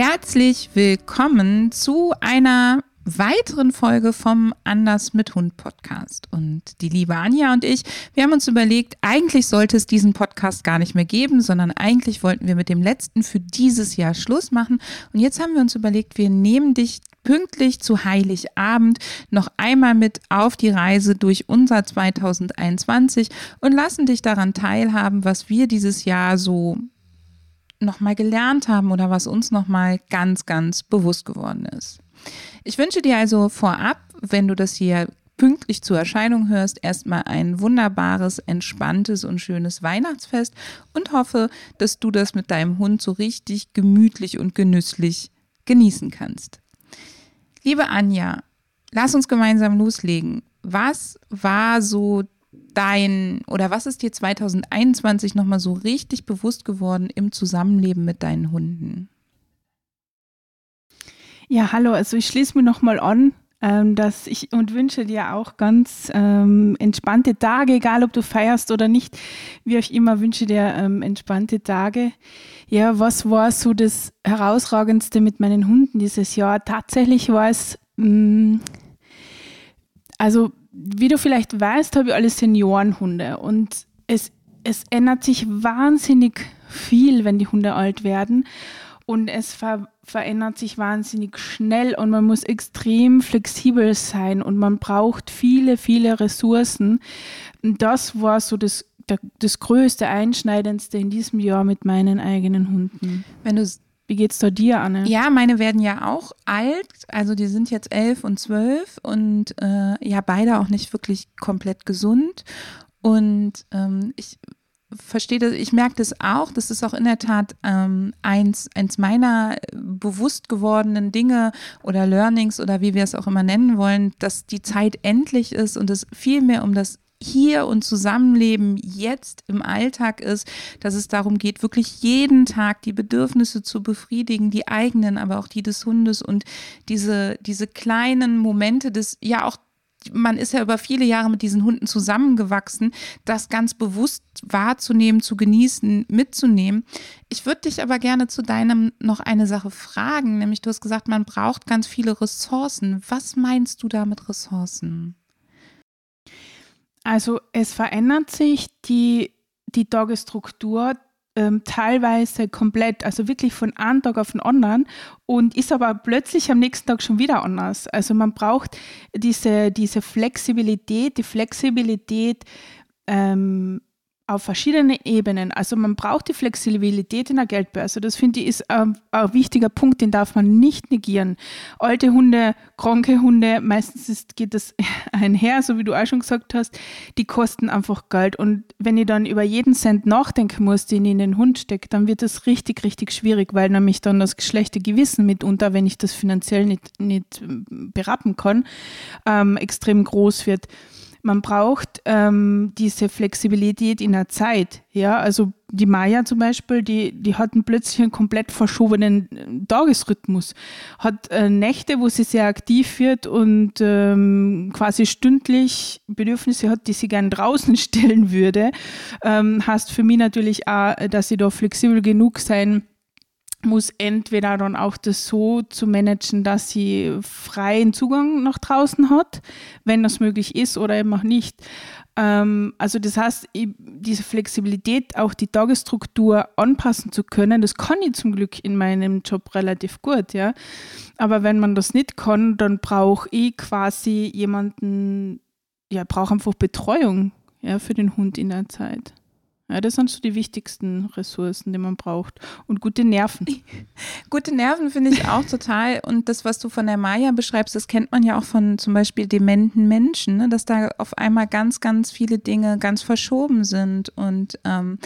Herzlich willkommen zu einer weiteren Folge vom Anders mit Hund Podcast. Und die liebe Anja und ich, wir haben uns überlegt, eigentlich sollte es diesen Podcast gar nicht mehr geben, sondern eigentlich wollten wir mit dem letzten für dieses Jahr Schluss machen. Und jetzt haben wir uns überlegt, wir nehmen dich pünktlich zu Heiligabend noch einmal mit auf die Reise durch unser 2021 und lassen dich daran teilhaben, was wir dieses Jahr so nochmal gelernt haben oder was uns nochmal ganz, ganz bewusst geworden ist. Ich wünsche dir also vorab, wenn du das hier pünktlich zur Erscheinung hörst, erstmal ein wunderbares, entspanntes und schönes Weihnachtsfest und hoffe, dass du das mit deinem Hund so richtig gemütlich und genüsslich genießen kannst. Liebe Anja, lass uns gemeinsam loslegen. Was war so dein oder was ist dir 2021 nochmal so richtig bewusst geworden im Zusammenleben mit deinen Hunden? Ja, hallo, also ich schließe mich nochmal an, ähm, dass ich und wünsche dir auch ganz ähm, entspannte Tage, egal ob du feierst oder nicht, wie auch immer, wünsche dir ähm, entspannte Tage. Ja, was war so das Herausragendste mit meinen Hunden dieses Jahr? Tatsächlich war es, mh, mm, also wie du vielleicht weißt, habe ich alle Seniorenhunde und es, es ändert sich wahnsinnig viel, wenn die Hunde alt werden und es ver verändert sich wahnsinnig schnell und man muss extrem flexibel sein und man braucht viele, viele Ressourcen. Das war so das, das größte, einschneidendste in diesem Jahr mit meinen eigenen Hunden. Wenn du wie geht's da dir, Anne? Ja, meine werden ja auch alt. Also die sind jetzt elf und zwölf und äh, ja, beide auch nicht wirklich komplett gesund. Und ähm, ich verstehe das, ich merke das auch. Das ist auch in der Tat ähm, eins, eins meiner bewusst gewordenen Dinge oder Learnings oder wie wir es auch immer nennen wollen, dass die Zeit endlich ist und es viel mehr um das hier und Zusammenleben jetzt im Alltag ist, dass es darum geht, wirklich jeden Tag die Bedürfnisse zu befriedigen, die eigenen, aber auch die des Hundes und diese, diese kleinen Momente des, ja auch man ist ja über viele Jahre mit diesen Hunden zusammengewachsen, das ganz bewusst wahrzunehmen, zu genießen, mitzunehmen. Ich würde dich aber gerne zu deinem noch eine Sache fragen, nämlich du hast gesagt, man braucht ganz viele Ressourcen. Was meinst du da mit Ressourcen? Also es verändert sich die, die Tagesstruktur ähm, teilweise komplett, also wirklich von einem Tag auf den anderen und ist aber plötzlich am nächsten Tag schon wieder anders. Also man braucht diese, diese Flexibilität, die Flexibilität ähm, auf verschiedenen Ebenen. Also man braucht die Flexibilität in der Geldbörse. Das finde ich ist ein, ein, wichtiger Punkt, den darf man nicht negieren. Alte Hunde, kranke Hunde, meistens ist, geht das einher, so wie du auch schon gesagt hast, die kosten einfach Geld. Und wenn ich dann über jeden Cent nachdenken muss, den ich in den Hund stecke, dann wird das richtig, richtig schwierig, weil nämlich dann das geschlechte Gewissen mitunter, wenn ich das finanziell nicht, nicht berappen kann, ähm, extrem groß wird man braucht ähm, diese Flexibilität in der Zeit. Ja, also die Maya zum Beispiel, die, die hat einen plötzlich einen komplett verschobenen äh, Tagesrhythmus, hat äh, Nächte, wo sie sehr aktiv wird und ähm, quasi stündlich Bedürfnisse hat, die sie gern draußen stellen würde. Ähm, heißt für mich natürlich auch, dass sie da flexibel genug sein muss entweder dann auch das so zu managen, dass sie freien Zugang nach draußen hat, wenn das möglich ist oder eben auch nicht. Ähm, also das heißt, diese Flexibilität, auch die Tagesstruktur anpassen zu können, das kann ich zum Glück in meinem Job relativ gut, ja. Aber wenn man das nicht kann, dann brauche ich quasi jemanden, ja, brauche einfach Betreuung ja, für den Hund in der Zeit. Ja, das sind so die wichtigsten Ressourcen, die man braucht. Und gute Nerven. gute Nerven finde ich auch total. Und das, was du von der Maya beschreibst, das kennt man ja auch von zum Beispiel dementen Menschen, ne? dass da auf einmal ganz, ganz viele Dinge ganz verschoben sind. Und ähm,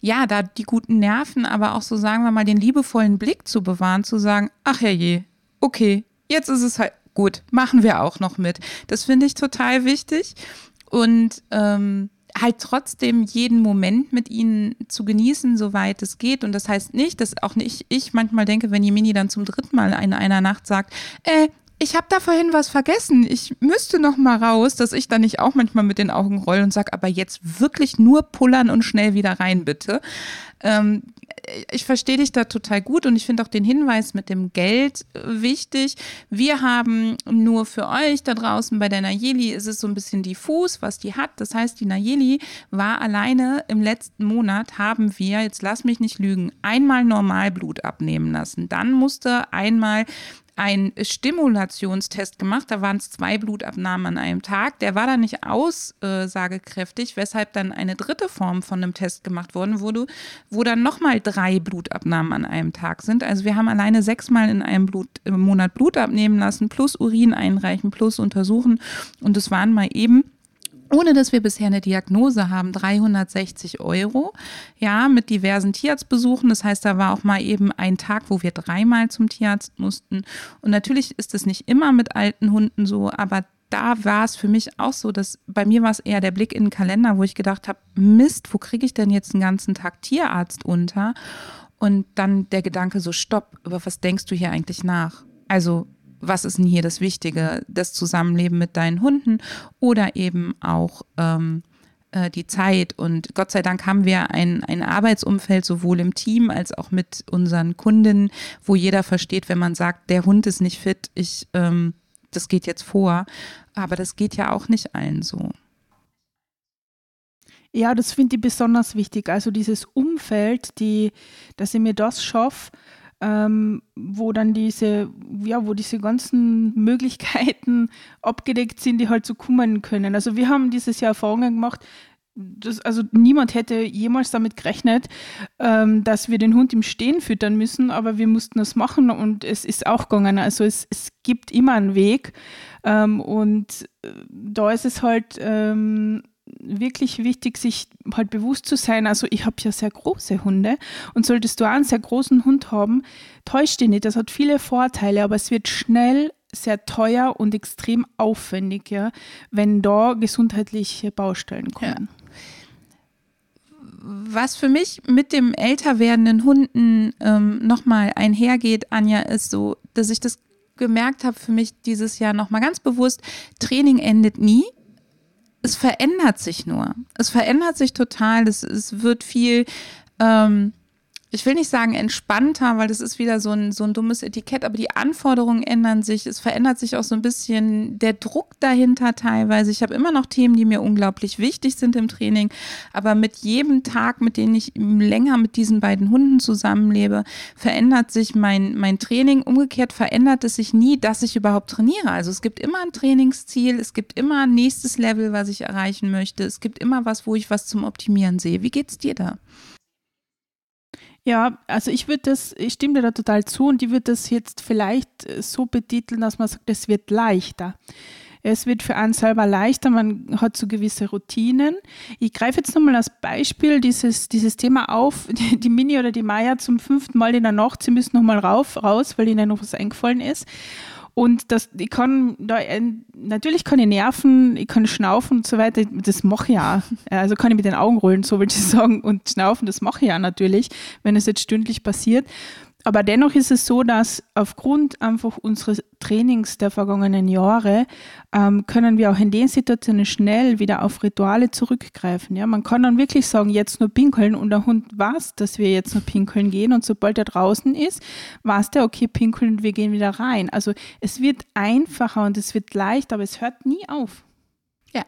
ja, da die guten Nerven, aber auch so sagen wir mal den liebevollen Blick zu bewahren, zu sagen, ach herrje, okay, jetzt ist es halt gut, machen wir auch noch mit. Das finde ich total wichtig. Und ähm, halt trotzdem jeden Moment mit ihnen zu genießen, soweit es geht. Und das heißt nicht, dass auch nicht ich manchmal denke, wenn Jemini dann zum dritten Mal in einer Nacht sagt, äh, ich habe da vorhin was vergessen, ich müsste noch mal raus, dass ich dann nicht auch manchmal mit den Augen roll und sage, aber jetzt wirklich nur pullern und schnell wieder rein, bitte. Ähm, ich verstehe dich da total gut und ich finde auch den Hinweis mit dem Geld äh, wichtig. Wir haben nur für euch da draußen bei der Nayeli ist es so ein bisschen diffus, was die hat. Das heißt, die Nayeli war alleine im letzten Monat haben wir, jetzt lass mich nicht lügen, einmal Normalblut abnehmen lassen. Dann musste einmal einen Stimulationstest gemacht. Da waren es zwei Blutabnahmen an einem Tag. Der war dann nicht aussagekräftig, weshalb dann eine dritte Form von einem Test gemacht worden wurde, wo dann nochmal drei Blutabnahmen an einem Tag sind. Also wir haben alleine sechsmal in einem Blut, Monat Blut abnehmen lassen, plus Urin einreichen, plus untersuchen. Und es waren mal eben ohne dass wir bisher eine Diagnose haben, 360 Euro. Ja, mit diversen Tierarztbesuchen. Das heißt, da war auch mal eben ein Tag, wo wir dreimal zum Tierarzt mussten. Und natürlich ist es nicht immer mit alten Hunden so, aber da war es für mich auch so, dass bei mir war es eher der Blick in den Kalender, wo ich gedacht habe, Mist, wo kriege ich denn jetzt einen ganzen Tag Tierarzt unter? Und dann der Gedanke so, stopp, über was denkst du hier eigentlich nach? Also was ist denn hier das Wichtige? Das Zusammenleben mit deinen Hunden oder eben auch ähm, äh, die Zeit. Und Gott sei Dank haben wir ein, ein Arbeitsumfeld sowohl im Team als auch mit unseren Kunden, wo jeder versteht, wenn man sagt, der Hund ist nicht fit, ich, ähm, das geht jetzt vor. Aber das geht ja auch nicht allen so. Ja, das finde ich besonders wichtig. Also dieses Umfeld, die, dass ich mir das schaffe, ähm, wo dann diese, ja, wo diese ganzen Möglichkeiten abgedeckt sind, die halt so kommen können. Also wir haben dieses Jahr Erfahrungen gemacht, das, also niemand hätte jemals damit gerechnet, ähm, dass wir den Hund im Stehen füttern müssen, aber wir mussten das machen und es ist auch gegangen. Also es, es gibt immer einen Weg ähm, und äh, da ist es halt ähm, wirklich wichtig, sich halt bewusst zu sein. Also ich habe ja sehr große Hunde und solltest du einen sehr großen Hund haben, täuscht dich nicht. Das hat viele Vorteile, aber es wird schnell sehr teuer und extrem aufwendig, ja, wenn da gesundheitliche Baustellen kommen. Ja. Was für mich mit dem älter werdenden Hunden ähm, nochmal einhergeht, Anja, ist so, dass ich das gemerkt habe für mich dieses Jahr nochmal ganz bewusst, Training endet nie es verändert sich nur. Es verändert sich total. Es, es wird viel ähm, ich will nicht sagen entspannter, weil das ist wieder so ein, so ein dummes Etikett, aber die Anforderungen ändern sich. Es verändert sich auch so ein bisschen der Druck dahinter teilweise. Ich habe immer noch Themen, die mir unglaublich wichtig sind im Training, aber mit jedem Tag, mit dem ich länger mit diesen beiden Hunden zusammenlebe, verändert sich mein, mein Training. Umgekehrt verändert es sich nie, dass ich überhaupt trainiere. Also es gibt immer ein Trainingsziel, es gibt immer ein nächstes Level, was ich erreichen möchte. Es gibt immer was, wo ich was zum Optimieren sehe. Wie geht's dir da? Ja, also ich würde das, ich stimme dir da total zu und ich würde das jetzt vielleicht äh, so betiteln, dass man sagt, es wird leichter. Es wird für einen selber leichter, man hat so gewisse Routinen. Ich greife jetzt nochmal als Beispiel dieses, dieses Thema auf, die, Mini oder die Maya zum fünften Mal in der Nacht, sie müssen nochmal raus, weil ihnen noch was eingefallen ist. Und das, ich kann da, natürlich kann ich nerven, ich kann schnaufen und so weiter, das mache ich auch. Also kann ich mit den Augen rollen, so will ich sagen, und schnaufen, das mache ich auch natürlich, wenn es jetzt stündlich passiert. Aber dennoch ist es so, dass aufgrund einfach unseres Trainings der vergangenen Jahre ähm, können wir auch in den Situationen schnell wieder auf Rituale zurückgreifen. Ja, man kann dann wirklich sagen, jetzt nur pinkeln und der Hund weiß, dass wir jetzt nur pinkeln gehen und sobald er draußen ist, weiß der, okay, pinkeln und wir gehen wieder rein. Also es wird einfacher und es wird leicht, aber es hört nie auf. Ja.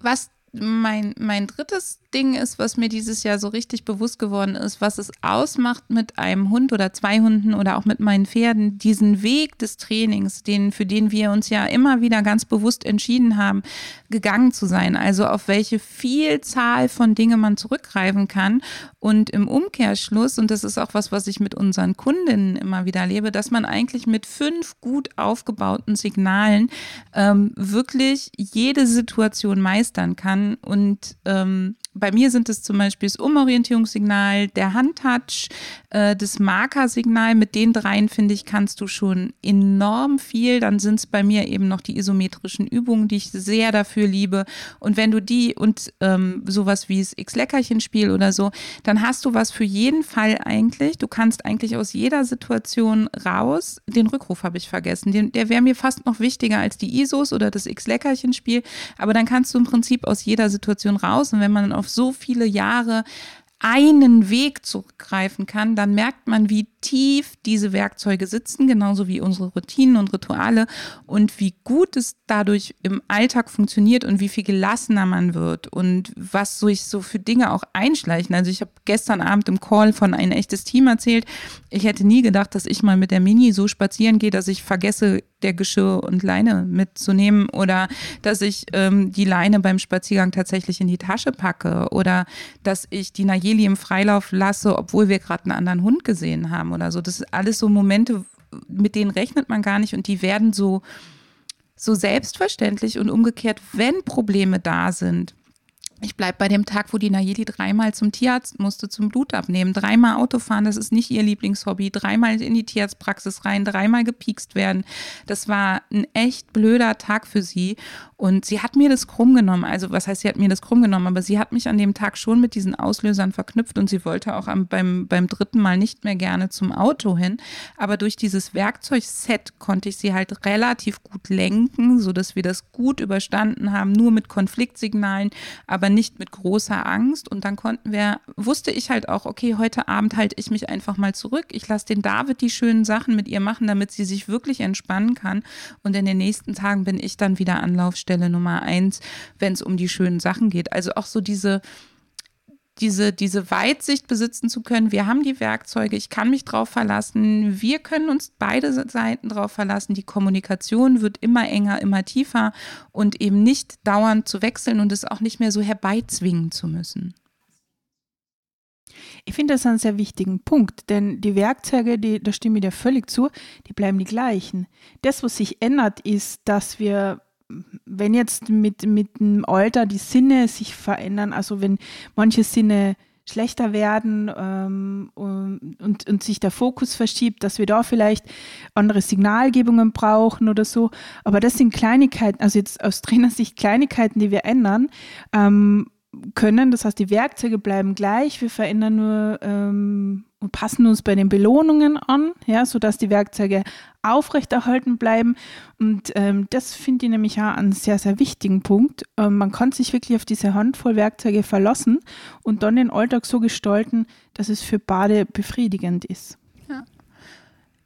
Was mein, mein drittes Ding ist, was mir dieses Jahr so richtig bewusst geworden ist, was es ausmacht mit einem Hund oder zwei Hunden oder auch mit meinen Pferden, diesen Weg des Trainings, den, für den wir uns ja immer wieder ganz bewusst entschieden haben, gegangen zu sein. Also auf welche Vielzahl von Dingen man zurückgreifen kann. Und im Umkehrschluss, und das ist auch was, was ich mit unseren Kundinnen immer wieder erlebe, dass man eigentlich mit fünf gut aufgebauten Signalen ähm, wirklich jede Situation meistern kann und ähm, bei mir sind es zum Beispiel das Umorientierungssignal, der Handtouch, äh, das Markersignal. Mit den dreien, finde ich, kannst du schon enorm viel. Dann sind es bei mir eben noch die isometrischen Übungen, die ich sehr dafür liebe. Und wenn du die und ähm, sowas wie das X-Leckerchen-Spiel oder so, dann hast du was für jeden Fall eigentlich. Du kannst eigentlich aus jeder Situation raus. Den Rückruf habe ich vergessen. Den, der wäre mir fast noch wichtiger als die ISOs oder das X-Leckerchen-Spiel. Aber dann kannst du im Prinzip aus jeder Situation raus. Und wenn man auf so viele Jahre einen Weg zurückgreifen kann, dann merkt man, wie tief diese Werkzeuge sitzen, genauso wie unsere Routinen und Rituale und wie gut es dadurch im Alltag funktioniert und wie viel gelassener man wird und was sich so für Dinge auch einschleichen. Also ich habe gestern Abend im Call von ein echtes Team erzählt. Ich hätte nie gedacht, dass ich mal mit der Mini so spazieren gehe, dass ich vergesse, der Geschirr und Leine mitzunehmen oder dass ich ähm, die Leine beim Spaziergang tatsächlich in die Tasche packe oder dass ich die Nayeli im Freilauf lasse, obwohl wir gerade einen anderen Hund gesehen haben oder so. Das sind alles so Momente, mit denen rechnet man gar nicht und die werden so, so selbstverständlich und umgekehrt, wenn Probleme da sind, ich bleibe bei dem Tag, wo die Nayeli dreimal zum Tierarzt musste, zum Blut abnehmen. Dreimal Autofahren, das ist nicht ihr Lieblingshobby. Dreimal in die Tierarztpraxis rein, dreimal gepiekst werden. Das war ein echt blöder Tag für sie. Und sie hat mir das krumm genommen. Also, was heißt, sie hat mir das krumm genommen? Aber sie hat mich an dem Tag schon mit diesen Auslösern verknüpft und sie wollte auch am, beim, beim dritten Mal nicht mehr gerne zum Auto hin. Aber durch dieses Werkzeugset konnte ich sie halt relativ gut lenken, sodass wir das gut überstanden haben, nur mit Konfliktsignalen, aber nicht mit großer Angst. Und dann konnten wir, wusste ich halt auch, okay, heute Abend halte ich mich einfach mal zurück. Ich lasse den David die schönen Sachen mit ihr machen, damit sie sich wirklich entspannen kann. Und in den nächsten Tagen bin ich dann wieder Anlaufstelle Nummer eins, wenn es um die schönen Sachen geht. Also auch so diese, diese, diese Weitsicht besitzen zu können. Wir haben die Werkzeuge, ich kann mich drauf verlassen. Wir können uns beide Seiten drauf verlassen. Die Kommunikation wird immer enger, immer tiefer und eben nicht dauernd zu wechseln und es auch nicht mehr so herbeizwingen zu müssen. Ich finde das einen sehr wichtigen Punkt, denn die Werkzeuge, die, da stimme ich dir völlig zu, die bleiben die gleichen. Das, was sich ändert, ist, dass wir wenn jetzt mit, mit dem Alter die Sinne sich verändern, also wenn manche Sinne schlechter werden ähm, und, und, sich der Fokus verschiebt, dass wir da vielleicht andere Signalgebungen brauchen oder so. Aber das sind Kleinigkeiten, also jetzt aus Trainersicht Kleinigkeiten, die wir ändern ähm, können. Das heißt, die Werkzeuge bleiben gleich, wir verändern nur ähm, und passen uns bei den Belohnungen an, ja, sodass die Werkzeuge aufrechterhalten bleiben. Und ähm, das finde ich nämlich auch einen sehr, sehr wichtigen Punkt. Ähm, man kann sich wirklich auf diese Handvoll Werkzeuge verlassen und dann den Alltag so gestalten, dass es für beide befriedigend ist.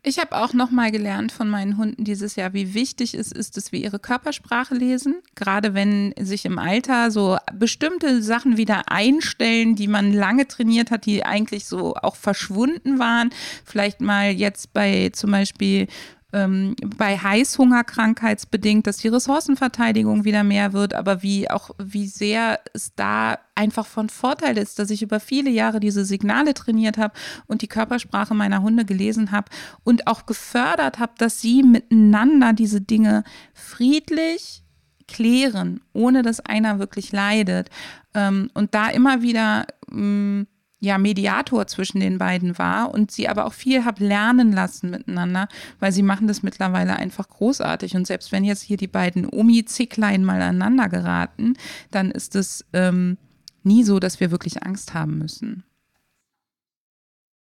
Ich habe auch noch mal gelernt von meinen Hunden dieses Jahr, wie wichtig es ist, dass wir ihre Körpersprache lesen. Gerade wenn sich im Alter so bestimmte Sachen wieder einstellen, die man lange trainiert hat, die eigentlich so auch verschwunden waren. Vielleicht mal jetzt bei zum Beispiel ähm, bei Heißhunger krankheitsbedingt, dass die Ressourcenverteidigung wieder mehr wird, aber wie auch wie sehr es da einfach von Vorteil ist, dass ich über viele Jahre diese Signale trainiert habe und die Körpersprache meiner Hunde gelesen habe und auch gefördert habe, dass sie miteinander diese Dinge friedlich klären, ohne dass einer wirklich leidet. Ähm, und da immer wieder mm, ja, Mediator zwischen den beiden war und sie aber auch viel habe lernen lassen miteinander, weil sie machen das mittlerweile einfach großartig. Und selbst wenn jetzt hier die beiden Omi-Zicklein mal aneinander geraten, dann ist es ähm, nie so, dass wir wirklich Angst haben müssen.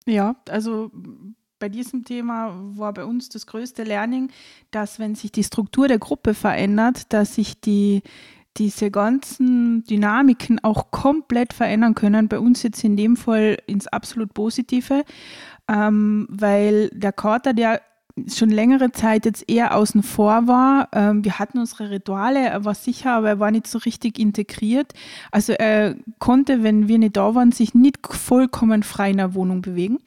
Ja, also bei diesem Thema war bei uns das größte Learning, dass wenn sich die Struktur der Gruppe verändert, dass sich die diese ganzen Dynamiken auch komplett verändern können. Bei uns jetzt in dem Fall ins absolut Positive, ähm, weil der Kater, der schon längere Zeit jetzt eher außen vor war. Ähm, wir hatten unsere Rituale, er war sicher, aber er war nicht so richtig integriert. Also er konnte, wenn wir nicht da waren, sich nicht vollkommen frei in der Wohnung bewegen.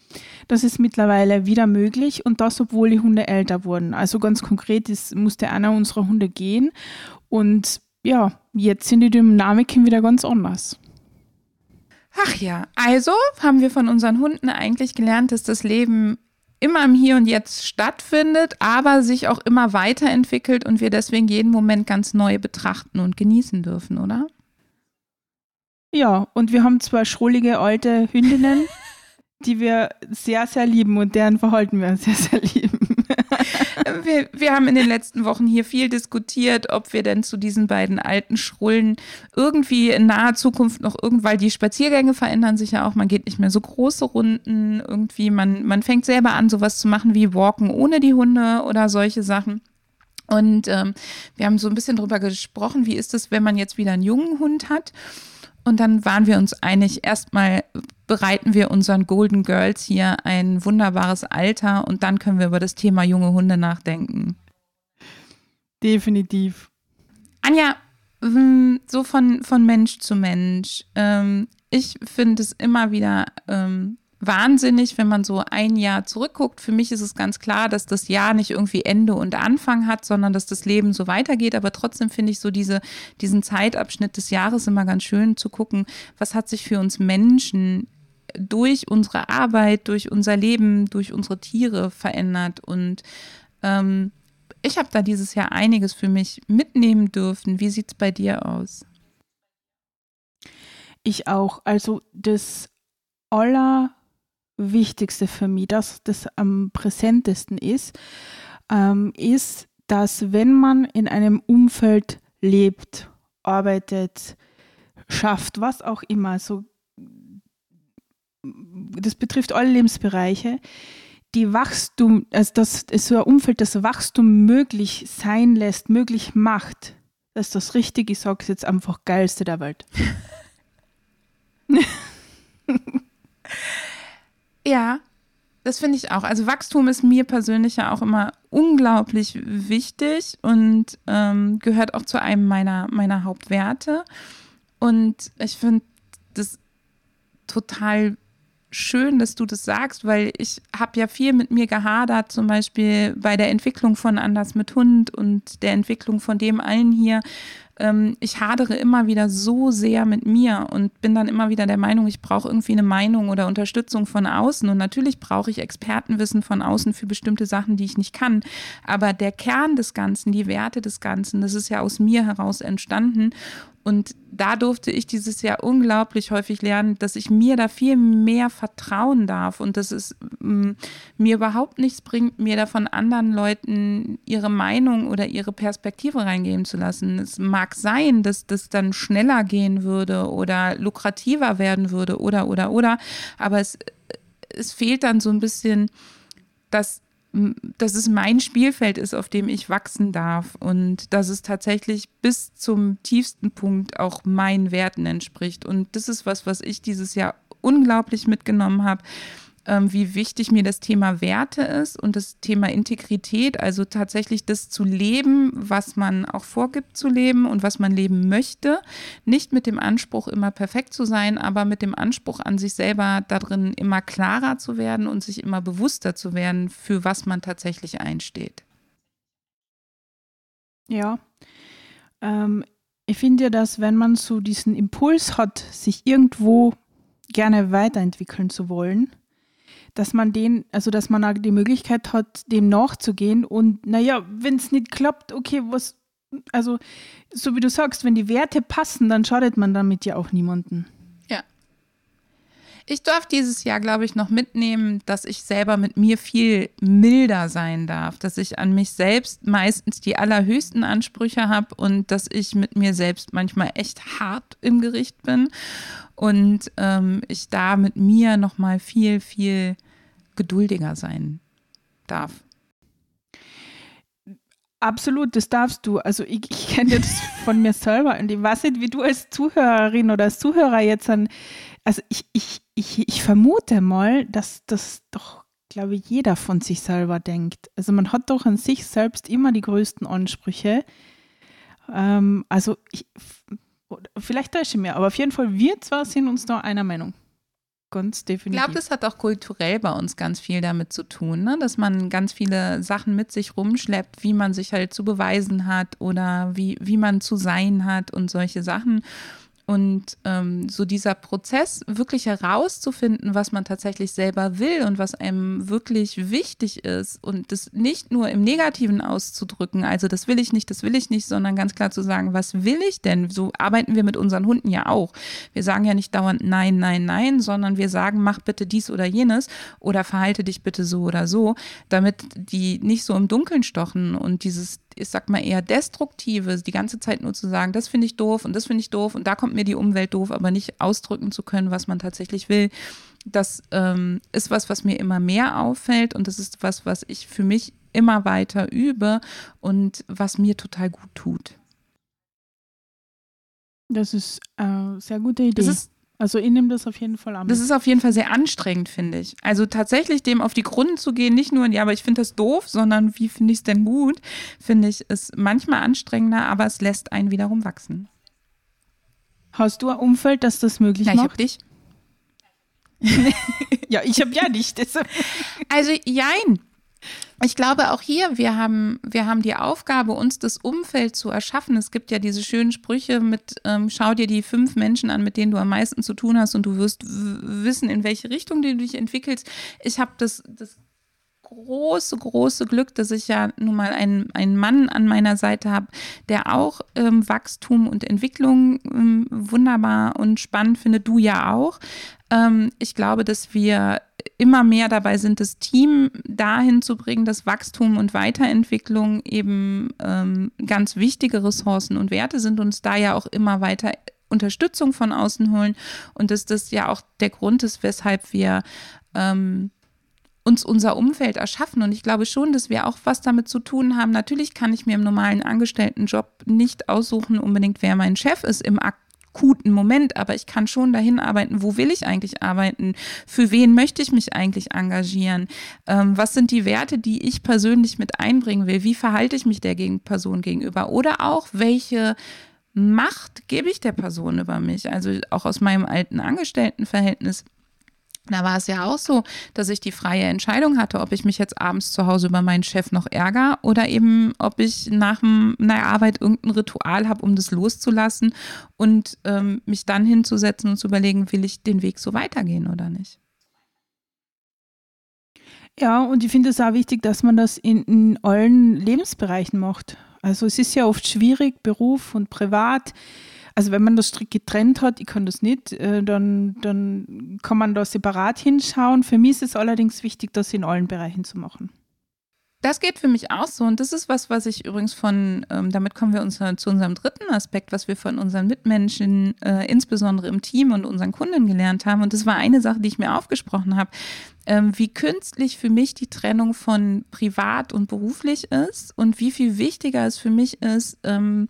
Das ist mittlerweile wieder möglich und das, obwohl die Hunde älter wurden. Also ganz konkret ist, musste einer unserer Hunde gehen und ja, jetzt sind die Dynamiken wieder ganz anders. Ach ja, also haben wir von unseren Hunden eigentlich gelernt, dass das Leben immer im Hier und Jetzt stattfindet, aber sich auch immer weiterentwickelt und wir deswegen jeden Moment ganz neu betrachten und genießen dürfen, oder? Ja, und wir haben zwei schrullige alte Hündinnen, die wir sehr, sehr lieben und deren Verhalten wir sehr, sehr lieben. wir, wir haben in den letzten Wochen hier viel diskutiert, ob wir denn zu diesen beiden alten Schrullen irgendwie in naher Zukunft noch irgendwann, die Spaziergänge verändern sich ja auch, man geht nicht mehr so große Runden, irgendwie, man, man fängt selber an, sowas zu machen wie Walken ohne die Hunde oder solche Sachen. Und ähm, wir haben so ein bisschen drüber gesprochen, wie ist es, wenn man jetzt wieder einen jungen Hund hat. Und dann waren wir uns einig, erstmal bereiten wir unseren Golden Girls hier ein wunderbares Alter und dann können wir über das Thema junge Hunde nachdenken. Definitiv. Anja, hm, so von, von Mensch zu Mensch. Ähm, ich finde es immer wieder ähm, wahnsinnig, wenn man so ein Jahr zurückguckt. Für mich ist es ganz klar, dass das Jahr nicht irgendwie Ende und Anfang hat, sondern dass das Leben so weitergeht. Aber trotzdem finde ich so diese, diesen Zeitabschnitt des Jahres immer ganz schön zu gucken, was hat sich für uns Menschen durch unsere Arbeit, durch unser Leben, durch unsere Tiere verändert. Und ähm, ich habe da dieses Jahr einiges für mich mitnehmen dürfen. Wie sieht es bei dir aus? Ich auch. Also das Allerwichtigste für mich, das das am präsentesten ist, ähm, ist, dass wenn man in einem Umfeld lebt, arbeitet, schafft, was auch immer, so das betrifft alle Lebensbereiche, die Wachstum, also das ist so ein Umfeld, das Wachstum möglich sein lässt, möglich macht, das ist das Richtige, ich sage es jetzt einfach, geilste der Welt. ja, das finde ich auch. Also Wachstum ist mir persönlich ja auch immer unglaublich wichtig und ähm, gehört auch zu einem meiner, meiner Hauptwerte. Und ich finde das total wichtig schön, dass du das sagst, weil ich habe ja viel mit mir gehadert, zum Beispiel bei der Entwicklung von Anders mit Hund und der Entwicklung von dem allen hier. Ähm, ich hadere immer wieder so sehr mit mir und bin dann immer wieder der Meinung, ich brauche irgendwie eine Meinung oder Unterstützung von außen. Und natürlich brauche ich Expertenwissen von außen für bestimmte Sachen, die ich nicht kann. Aber der Kern des Ganzen, die Werte des Ganzen, das ist ja aus mir heraus entstanden. Und da durfte ich dieses Jahr unglaublich häufig lernen, dass ich mir da viel mehr vertrauen darf und dass es mm, mir überhaupt nichts bringt, mir da von anderen Leuten ihre Meinung oder ihre Perspektive reingeben zu lassen. Es mag sein, dass das dann schneller gehen würde oder lukrativer werden würde oder, oder, oder, aber es, es fehlt dann so ein bisschen das dass es mein Spielfeld ist, auf dem ich wachsen darf und dass es tatsächlich bis zum tiefsten Punkt auch meinen Werten entspricht. Und das ist was, was ich dieses Jahr unglaublich mitgenommen habe ähm, wie wichtig mir das Thema Werte ist und das Thema Integrität, also tatsächlich das zu leben, was man auch vorgibt zu leben und was man leben möchte. Nicht mit dem Anspruch, immer perfekt zu sein, aber mit dem Anspruch an sich selber darin immer klarer zu werden und sich immer bewusster zu werden, für was man tatsächlich einsteht. Ja. Ähm, ich finde ja, dass wenn man so diesen Impuls hat, sich irgendwo gerne weiterentwickeln zu wollen, dass man den, also dass man die Möglichkeit hat, dem nachzugehen und naja, wenn es nicht klappt, okay, was, also so wie du sagst, wenn die Werte passen, dann schadet man damit ja auch niemanden. Ich darf dieses Jahr, glaube ich, noch mitnehmen, dass ich selber mit mir viel milder sein darf, dass ich an mich selbst meistens die allerhöchsten Ansprüche habe und dass ich mit mir selbst manchmal echt hart im Gericht bin und ähm, ich da mit mir noch mal viel, viel geduldiger sein darf. Absolut, das darfst du. Also ich, ich kenne das von mir selber und ich weiß nicht, wie du als Zuhörerin oder als Zuhörer jetzt an, also ich, ich, ich, ich vermute mal, dass das doch, glaube ich, jeder von sich selber denkt. Also man hat doch an sich selbst immer die größten Ansprüche. Ähm, also ich, vielleicht täusche ich mir, aber auf jeden Fall wir zwar sind uns da einer Meinung ganz definitiv. Ich glaube, das hat auch kulturell bei uns ganz viel damit zu tun, ne? dass man ganz viele Sachen mit sich rumschleppt, wie man sich halt zu beweisen hat oder wie, wie man zu sein hat und solche Sachen. Und ähm, so dieser Prozess, wirklich herauszufinden, was man tatsächlich selber will und was einem wirklich wichtig ist und das nicht nur im Negativen auszudrücken, also das will ich nicht, das will ich nicht, sondern ganz klar zu sagen, was will ich denn? So arbeiten wir mit unseren Hunden ja auch. Wir sagen ja nicht dauernd nein, nein, nein, sondern wir sagen, mach bitte dies oder jenes oder verhalte dich bitte so oder so, damit die nicht so im Dunkeln stochen und dieses ich sag mal eher destruktive, die ganze Zeit nur zu sagen, das finde ich doof und das finde ich doof und da kommt mir die Umwelt doof, aber nicht ausdrücken zu können, was man tatsächlich will. Das ähm, ist was, was mir immer mehr auffällt und das ist was, was ich für mich immer weiter übe und was mir total gut tut. Das ist eine sehr gute Idee. Das ist also ich nehme das auf jeden Fall an. Das ist auf jeden Fall sehr anstrengend, finde ich. Also tatsächlich dem auf die Gründe zu gehen, nicht nur, ja, aber ich finde das doof, sondern wie finde ich es denn gut, finde ich, ist manchmal anstrengender, aber es lässt einen wiederum wachsen. Hast du ein Umfeld, das das möglich ja, macht? Ich habe dich. ja, ich habe ja nicht. also jein. Ich glaube auch hier, wir haben, wir haben die Aufgabe, uns das Umfeld zu erschaffen. Es gibt ja diese schönen Sprüche mit, ähm, schau dir die fünf Menschen an, mit denen du am meisten zu tun hast und du wirst wissen, in welche Richtung du dich entwickelst. Ich habe das, das große, große Glück, dass ich ja nun mal einen, einen Mann an meiner Seite habe, der auch ähm, Wachstum und Entwicklung ähm, wunderbar und spannend findet. Du ja auch. Ähm, ich glaube, dass wir immer mehr dabei sind, das Team dahin zu bringen, dass Wachstum und Weiterentwicklung eben ähm, ganz wichtige Ressourcen und Werte sind und uns da ja auch immer weiter Unterstützung von außen holen und dass das ja auch der Grund ist, weshalb wir ähm, uns unser Umfeld erschaffen. Und ich glaube schon, dass wir auch was damit zu tun haben. Natürlich kann ich mir im normalen Angestelltenjob nicht aussuchen, unbedingt wer mein Chef ist im Akt akuten Moment, aber ich kann schon dahin arbeiten, wo will ich eigentlich arbeiten, für wen möchte ich mich eigentlich engagieren, ähm, was sind die Werte, die ich persönlich mit einbringen will, wie verhalte ich mich der Person gegenüber? Oder auch welche Macht gebe ich der Person über mich, also auch aus meinem alten Angestelltenverhältnis da war es ja auch so, dass ich die freie Entscheidung hatte, ob ich mich jetzt abends zu Hause über meinen Chef noch ärgere oder eben, ob ich nach einer Arbeit irgendein Ritual habe, um das loszulassen und ähm, mich dann hinzusetzen und zu überlegen, will ich den Weg so weitergehen oder nicht. Ja, und ich finde es auch wichtig, dass man das in, in allen Lebensbereichen macht. Also es ist ja oft schwierig, Beruf und Privat also wenn man das strikt getrennt hat, ich kann das nicht, äh, dann, dann kann man da separat hinschauen. Für mich ist es allerdings wichtig, das in allen Bereichen zu machen. Das geht für mich auch so. Und das ist was, was ich übrigens von, ähm, damit kommen wir uns, zu unserem dritten Aspekt, was wir von unseren Mitmenschen, äh, insbesondere im Team und unseren Kunden gelernt haben. Und das war eine Sache, die ich mir aufgesprochen habe, ähm, wie künstlich für mich die Trennung von privat und beruflich ist und wie viel wichtiger es für mich ist, ähm,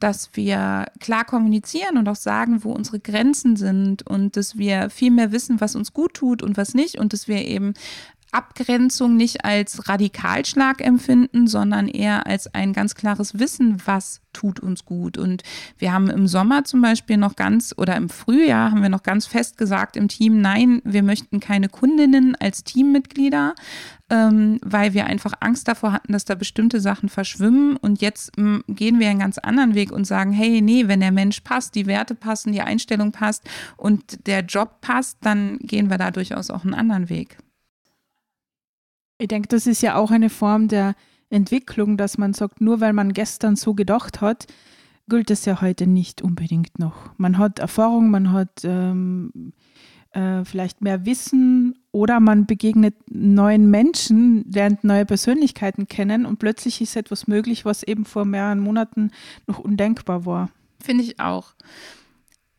dass wir klar kommunizieren und auch sagen, wo unsere Grenzen sind und dass wir viel mehr wissen, was uns gut tut und was nicht und dass wir eben Abgrenzung nicht als Radikalschlag empfinden, sondern eher als ein ganz klares Wissen, was tut uns gut. Und wir haben im Sommer zum Beispiel noch ganz oder im Frühjahr haben wir noch ganz fest gesagt im Team, nein, wir möchten keine Kundinnen als Teammitglieder, ähm, weil wir einfach Angst davor hatten, dass da bestimmte Sachen verschwimmen. Und jetzt m, gehen wir einen ganz anderen Weg und sagen, hey, nee, wenn der Mensch passt, die Werte passen, die Einstellung passt und der Job passt, dann gehen wir da durchaus auch einen anderen Weg. Ich denke, das ist ja auch eine Form der Entwicklung, dass man sagt, nur weil man gestern so gedacht hat, gilt es ja heute nicht unbedingt noch. Man hat Erfahrung, man hat ähm, äh, vielleicht mehr Wissen oder man begegnet neuen Menschen, lernt neue Persönlichkeiten kennen und plötzlich ist etwas möglich, was eben vor mehreren Monaten noch undenkbar war. Finde ich auch.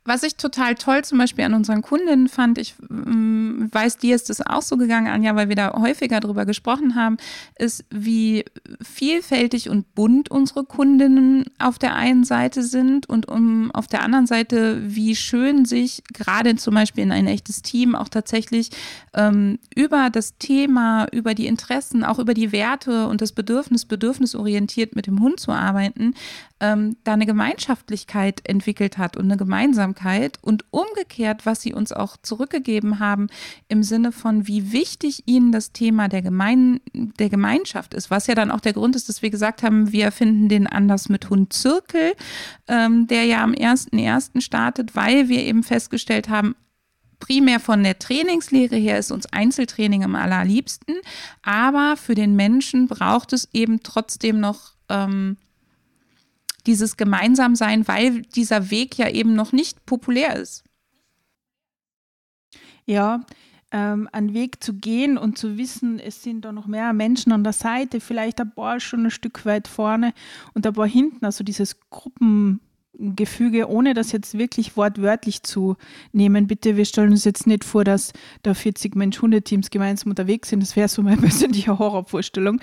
Was ich total toll zum Beispiel an unseren Kundinnen fand, ich ähm, weiß, dir ist das auch so gegangen, Anja, weil wir da häufiger drüber gesprochen haben, ist, wie vielfältig und bunt unsere Kundinnen auf der einen Seite sind und um, auf der anderen Seite, wie schön sich gerade zum Beispiel in ein echtes Team auch tatsächlich ähm, über das Thema, über die Interessen, auch über die Werte und das Bedürfnis, bedürfnisorientiert mit dem Hund zu arbeiten, ähm, da eine Gemeinschaftlichkeit entwickelt hat und eine Gemeinsamkeit und umgekehrt, was sie uns auch zurückgegeben haben im Sinne von, wie wichtig ihnen das Thema der, Gemein der Gemeinschaft ist, was ja dann auch der Grund ist, dass wir gesagt haben, wir finden den anders mit Hund Zirkel, ähm, der ja am 1.1. startet, weil wir eben festgestellt haben, primär von der Trainingslehre her ist uns Einzeltraining am allerliebsten, aber für den Menschen braucht es eben trotzdem noch ähm, dieses Gemeinsamsein, weil dieser Weg ja eben noch nicht populär ist. Ja, ähm, einen Weg zu gehen und zu wissen, es sind da noch mehr Menschen an der Seite, vielleicht ein paar schon ein Stück weit vorne und ein paar hinten, also dieses Gruppen, Gefüge, ohne das jetzt wirklich wortwörtlich zu nehmen. Bitte, wir stellen uns jetzt nicht vor, dass da 40 Mensch-Hundeteams gemeinsam unterwegs sind. Das wäre so meine persönliche Horrorvorstellung.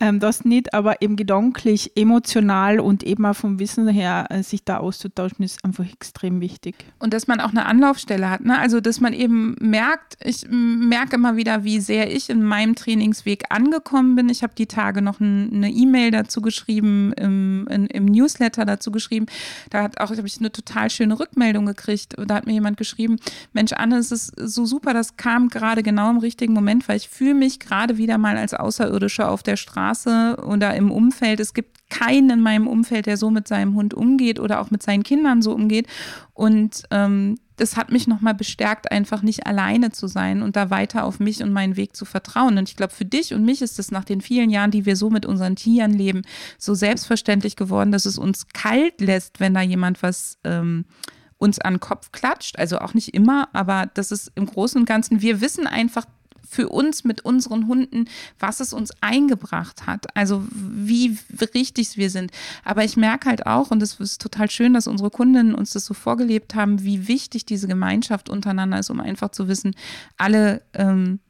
Ähm, das nicht, aber eben gedanklich, emotional und eben auch vom Wissen her, äh, sich da auszutauschen, ist einfach extrem wichtig. Und dass man auch eine Anlaufstelle hat. Ne? Also, dass man eben merkt, ich merke immer wieder, wie sehr ich in meinem Trainingsweg angekommen bin. Ich habe die Tage noch ein, eine E-Mail dazu geschrieben, im, in, im Newsletter dazu geschrieben da hat auch, habe ich eine total schöne Rückmeldung gekriegt. Da hat mir jemand geschrieben, Mensch, Anne, es ist so super, das kam gerade genau im richtigen Moment, weil ich fühle mich gerade wieder mal als Außerirdische auf der Straße oder im Umfeld. Es gibt keinen in meinem Umfeld, der so mit seinem Hund umgeht oder auch mit seinen Kindern so umgeht. Und ähm, das hat mich nochmal bestärkt, einfach nicht alleine zu sein und da weiter auf mich und meinen Weg zu vertrauen. Und ich glaube, für dich und mich ist es nach den vielen Jahren, die wir so mit unseren Tieren leben, so selbstverständlich geworden, dass es uns kalt lässt, wenn da jemand was ähm, uns an den Kopf klatscht. Also auch nicht immer, aber das ist im Großen und Ganzen, wir wissen einfach, für uns mit unseren Hunden, was es uns eingebracht hat. Also wie richtig wir sind. Aber ich merke halt auch, und es ist total schön, dass unsere Kundinnen uns das so vorgelebt haben, wie wichtig diese Gemeinschaft untereinander ist, um einfach zu wissen, alle ähm,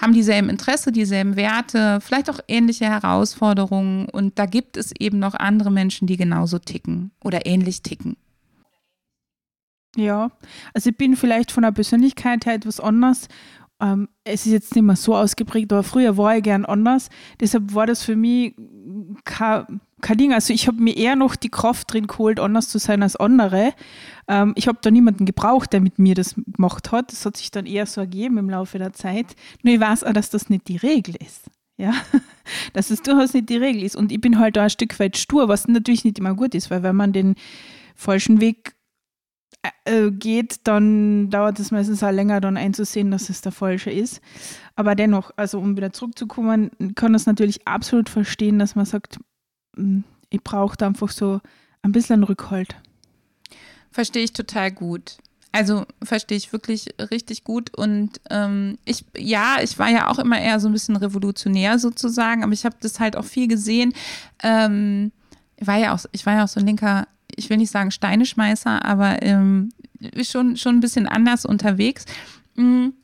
haben dieselben Interesse, dieselben Werte, vielleicht auch ähnliche Herausforderungen. Und da gibt es eben noch andere Menschen, die genauso ticken oder ähnlich ticken. Ja, also ich bin vielleicht von der Persönlichkeit her etwas anders ähm, es ist jetzt nicht mehr so ausgeprägt, aber früher war ich gern anders. Deshalb war das für mich kein, kein Ding. Also ich habe mir eher noch die Kraft drin geholt, anders zu sein als andere. Ähm, ich habe da niemanden gebraucht, der mit mir das gemacht hat. Das hat sich dann eher so ergeben im Laufe der Zeit. Nur ich weiß auch, dass das nicht die Regel ist. Ja, dass es durchaus nicht die Regel ist. Und ich bin halt da ein Stück weit stur, was natürlich nicht immer gut ist, weil wenn man den falschen Weg äh, geht, dann dauert es meistens auch länger, dann einzusehen, dass es der falsche ist. Aber dennoch, also um wieder zurückzukommen, kann das natürlich absolut verstehen, dass man sagt, hm, ich brauche einfach so ein bisschen Rückhalt. Verstehe ich total gut. Also verstehe ich wirklich richtig gut. Und ähm, ich, ja, ich war ja auch immer eher so ein bisschen revolutionär sozusagen, aber ich habe das halt auch viel gesehen. Ähm, war ja auch, ich war ja auch so ein linker ich will nicht sagen Steineschmeißer, aber ähm, schon, schon ein bisschen anders unterwegs. Mhm.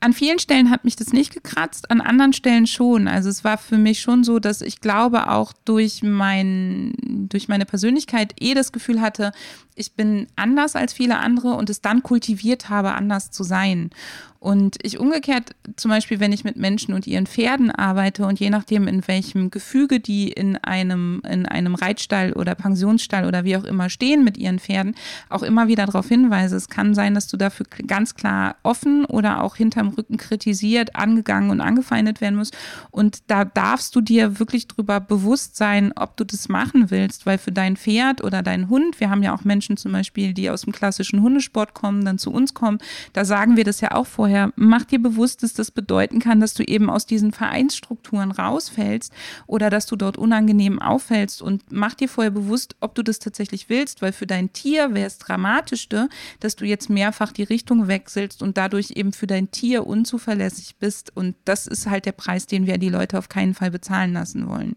An vielen Stellen hat mich das nicht gekratzt, an anderen Stellen schon. Also es war für mich schon so, dass ich glaube auch durch mein, durch meine Persönlichkeit eh das Gefühl hatte, ich bin anders als viele andere und es dann kultiviert habe, anders zu sein. Und ich umgekehrt, zum Beispiel, wenn ich mit Menschen und ihren Pferden arbeite und je nachdem, in welchem Gefüge die in einem, in einem Reitstall oder Pensionsstall oder wie auch immer stehen mit ihren Pferden, auch immer wieder darauf hinweise, es kann sein, dass du dafür ganz klar offen oder auch hinterm Rücken kritisiert, angegangen und angefeindet werden musst. Und da darfst du dir wirklich drüber bewusst sein, ob du das machen willst, weil für dein Pferd oder deinen Hund, wir haben ja auch Menschen zum Beispiel, die aus dem klassischen Hundesport kommen, dann zu uns kommen, da sagen wir das ja auch vorher, vorher, mach dir bewusst, dass das bedeuten kann, dass du eben aus diesen Vereinsstrukturen rausfällst oder dass du dort unangenehm auffällst und mach dir vorher bewusst, ob du das tatsächlich willst, weil für dein Tier wäre es dramatischste, dass du jetzt mehrfach die Richtung wechselst und dadurch eben für dein Tier unzuverlässig bist und das ist halt der Preis, den wir die Leute auf keinen Fall bezahlen lassen wollen.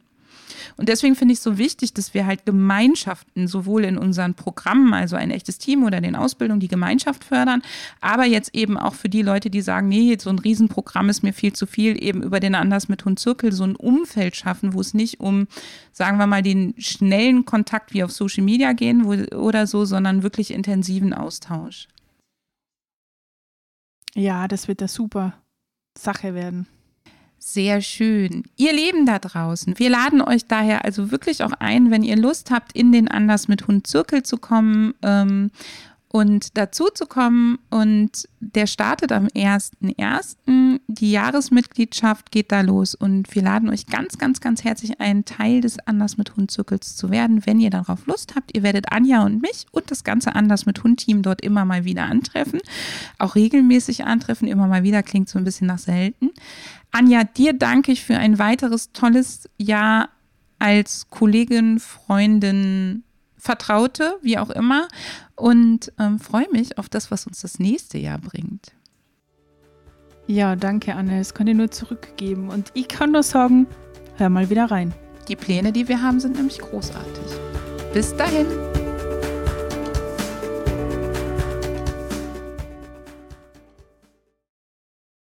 Und deswegen finde ich es so wichtig, dass wir halt Gemeinschaften sowohl in unseren Programmen, also ein echtes Team oder den Ausbildungen, die Gemeinschaft fördern, aber jetzt eben auch für die Leute, die sagen, nee, so ein Riesenprogramm ist mir viel zu viel, eben über den Anders mit Hund Zirkel so ein Umfeld schaffen, wo es nicht um, sagen wir mal, den schnellen Kontakt wie auf Social Media gehen wo, oder so, sondern wirklich intensiven Austausch. Ja, das wird eine super Sache werden. Sehr schön. Ihr Leben da draußen, wir laden euch daher also wirklich auch ein, wenn ihr Lust habt, in den Anders mit Hund Zirkel zu kommen. Ähm, und dazu zu kommen. Und der startet am 1.1. Die Jahresmitgliedschaft geht da los und wir laden euch ganz, ganz, ganz herzlich ein, Teil des Anders mit Hund Zirkels zu werden, wenn ihr darauf Lust habt. Ihr werdet Anja und mich und das ganze Anders mit Hund Team dort immer mal wieder antreffen. Auch regelmäßig antreffen, immer mal wieder klingt so ein bisschen nach selten. Anja, dir danke ich für ein weiteres tolles Jahr als Kollegin, Freundin, Vertraute, wie auch immer. Und ähm, freue mich auf das, was uns das nächste Jahr bringt. Ja, danke, Anne. Das kann ich nur zurückgeben. Und ich kann nur sagen, hör mal wieder rein. Die Pläne, die wir haben, sind nämlich großartig. Bis dahin.